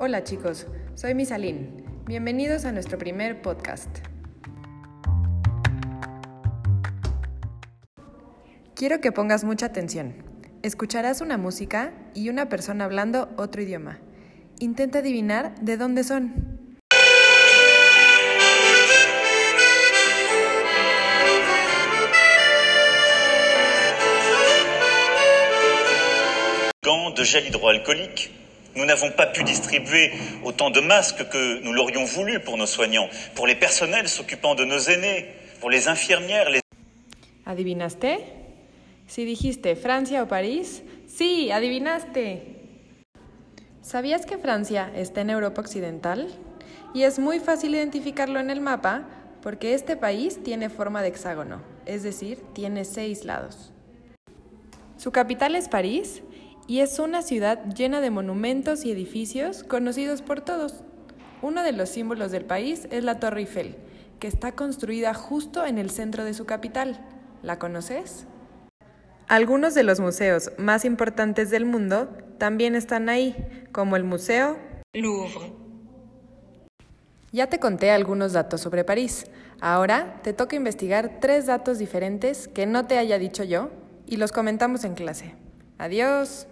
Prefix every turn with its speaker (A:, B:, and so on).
A: Hola chicos, soy Misalín. Bienvenidos a nuestro primer podcast. Quiero que pongas mucha atención. Escucharás una música y una persona hablando otro idioma. Intenta adivinar de dónde son.
B: de gel hydroalcoolique. Nous n'avons pas pu distribuer autant de masques que nous l'aurions voulu pour nos soignants, pour les personnels s'occupant de nos aînés, pour les infirmières. Les...
A: ¿Adivinaste? Si dijiste Francia o París, sí, adivinaste. ¿Sabías que Francia está en Europa Occidental? Y es muy fácil identificarlo en el mapa porque este país tiene forma de hexágono, es decir, tiene seis lados. Su capital es París y es una ciudad llena de monumentos y edificios conocidos por todos. Uno de los símbolos del país es la Torre Eiffel, que está construida justo en el centro de su capital. ¿La conoces? Algunos de los museos más importantes del mundo también están ahí, como el Museo Louvre. Ya te conté algunos datos sobre París. Ahora te toca investigar tres datos diferentes que no te haya dicho yo y los comentamos en clase. Adiós.